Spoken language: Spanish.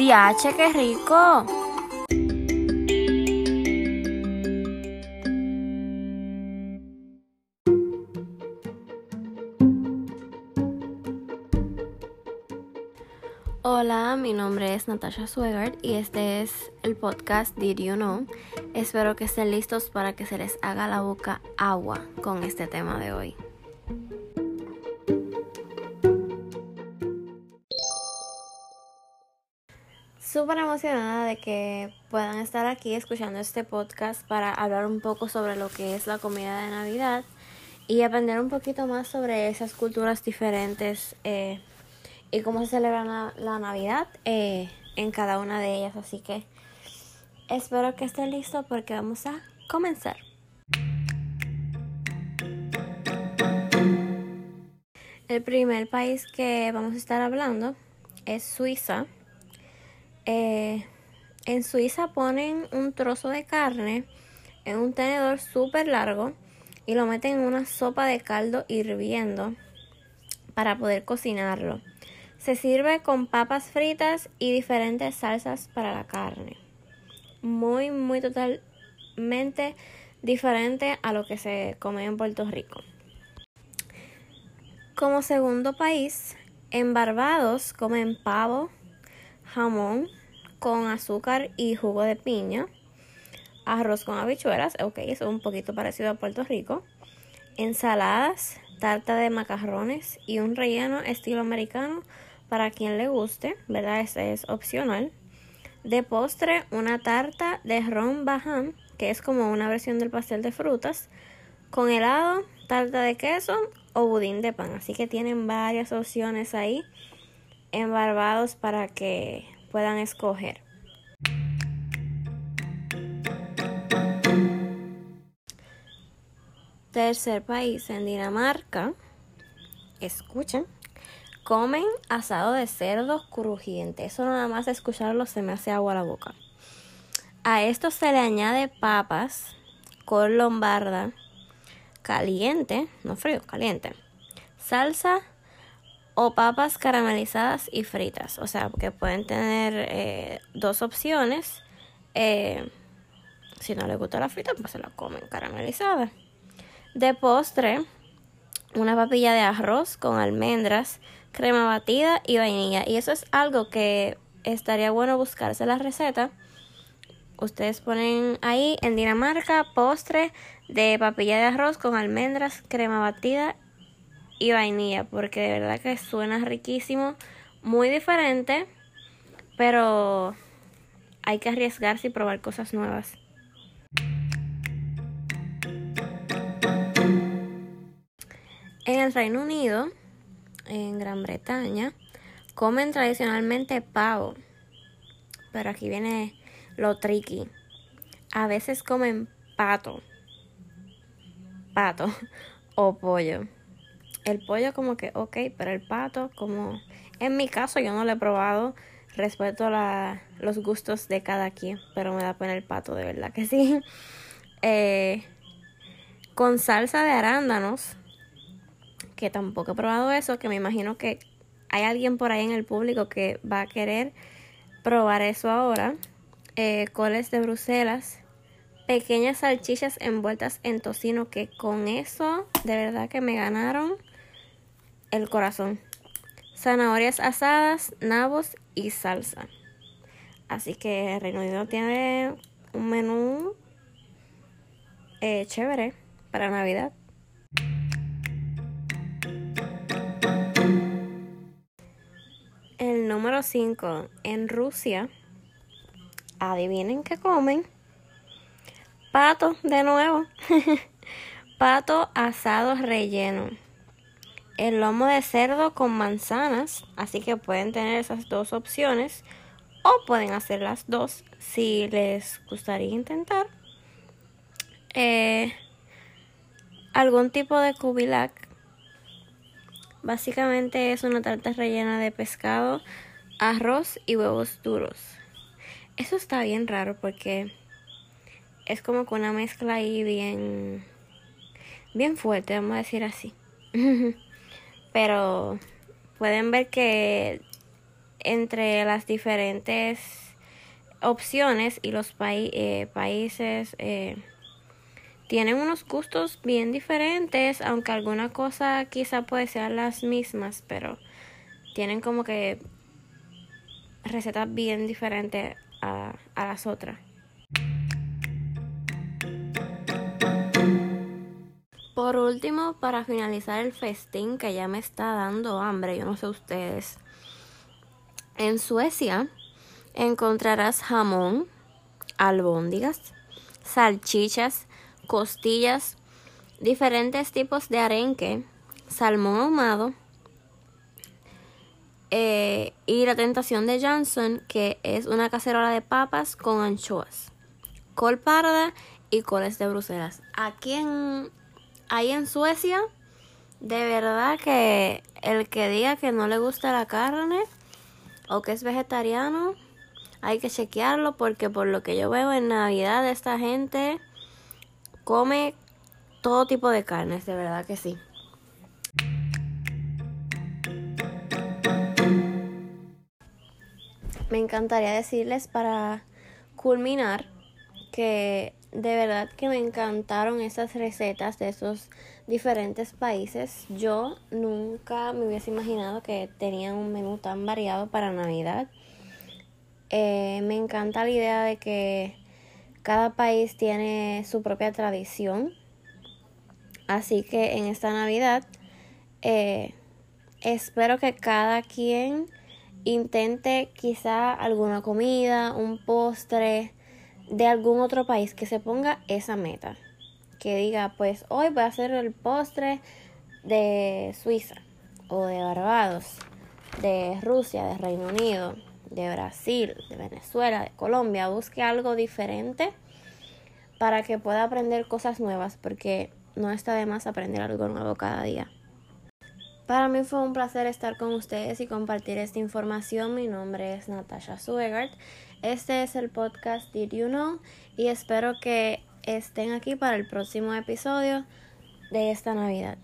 Diache, qué rico. Hola, mi nombre es Natasha Swegard y este es el podcast Did You Know. Espero que estén listos para que se les haga la boca agua con este tema de hoy. Súper emocionada de que puedan estar aquí escuchando este podcast para hablar un poco sobre lo que es la comida de Navidad y aprender un poquito más sobre esas culturas diferentes eh, y cómo se celebra la, Navidad eh, en cada una de ellas. Así que espero que estén listos porque vamos a comenzar. El primer país que vamos a estar hablando es Suiza. Eh, en Suiza ponen un trozo de carne en un tenedor súper largo y lo meten en una sopa de caldo hirviendo para poder cocinarlo. Se sirve con papas fritas y diferentes salsas para la carne. Muy, muy totalmente diferente a lo que se come en Puerto Rico. Como segundo país, en Barbados comen pavo, jamón con azúcar y jugo de piña, arroz con habichuelas, ok, eso es un poquito parecido a Puerto Rico, ensaladas, tarta de macarrones y un relleno estilo americano para quien le guste, ¿verdad? Este es opcional. De postre, una tarta de ron baján, que es como una versión del pastel de frutas, con helado, tarta de queso o budín de pan. Así que tienen varias opciones ahí en Barbados para que puedan escoger. Tercer país en Dinamarca. Escuchen. Comen asado de cerdo crujiente. Eso nada más escucharlo se me hace agua a la boca. A esto se le añade papas con lombarda caliente, no frío, caliente. Salsa o papas caramelizadas y fritas. O sea, que pueden tener eh, dos opciones. Eh, si no les gusta la frita, pues se la comen caramelizada. De postre, una papilla de arroz con almendras, crema batida y vainilla. Y eso es algo que estaría bueno buscarse la receta. Ustedes ponen ahí en Dinamarca postre de papilla de arroz con almendras, crema batida y vainilla, porque de verdad que suena riquísimo, muy diferente, pero hay que arriesgarse y probar cosas nuevas. En el Reino Unido, en Gran Bretaña, comen tradicionalmente pavo, pero aquí viene lo tricky. A veces comen pato, pato o pollo el pollo como que ok, pero el pato como en mi caso yo no lo he probado, respeto la, los gustos de cada quien, pero me da pena el pato, de verdad que sí. Eh, con salsa de arándanos, que tampoco he probado eso, que me imagino que hay alguien por ahí en el público que va a querer probar eso ahora. Eh, coles de Bruselas, pequeñas salchichas envueltas en tocino, que con eso de verdad que me ganaron el corazón. Zanahorias asadas, nabos y salsa. Así que Reino Unido tiene un menú eh, chévere para Navidad. El número 5. En Rusia, adivinen qué comen. Pato, de nuevo. Pato asado relleno el lomo de cerdo con manzanas, así que pueden tener esas dos opciones o pueden hacer las dos si les gustaría intentar. Eh, algún tipo de kubilak. Básicamente es una tarta rellena de pescado, arroz y huevos duros. Eso está bien raro porque es como con una mezcla ahí bien bien fuerte, vamos a decir así. Pero pueden ver que entre las diferentes opciones y los eh, países eh, tienen unos gustos bien diferentes, aunque alguna cosa quizá puede ser las mismas, pero tienen como que recetas bien diferentes a, a las otras. Por último, para finalizar el festín que ya me está dando hambre, yo no sé ustedes. En Suecia encontrarás jamón, albóndigas, salchichas, costillas, diferentes tipos de arenque, salmón ahumado eh, y la tentación de Johnson, que es una cacerola de papas con anchoas, col parda y coles de Bruselas. Aquí en, ahí en Suecia, de verdad que el que diga que no le gusta la carne o que es vegetariano, hay que chequearlo porque por lo que yo veo en Navidad esta gente come todo tipo de carnes, de verdad que sí. Me encantaría decirles para culminar que de verdad que me encantaron esas recetas de esos diferentes países. Yo nunca me hubiese imaginado que tenían un menú tan variado para Navidad. Eh, me encanta la idea de que cada país tiene su propia tradición. Así que en esta Navidad eh, espero que cada quien intente quizá alguna comida, un postre, de algún otro país que se ponga esa meta. Que diga, pues hoy voy a hacer el postre de Suiza o de Barbados, de Rusia, de Reino Unido, de Brasil, de Venezuela, de Colombia. Busque algo diferente para que pueda aprender cosas nuevas porque no está de más aprender algo nuevo cada día. Para mí fue un placer estar con ustedes y compartir esta información. Mi nombre es Natasha Suegart. Este es el podcast Did You Know y espero que estén aquí para el próximo episodio de esta Navidad.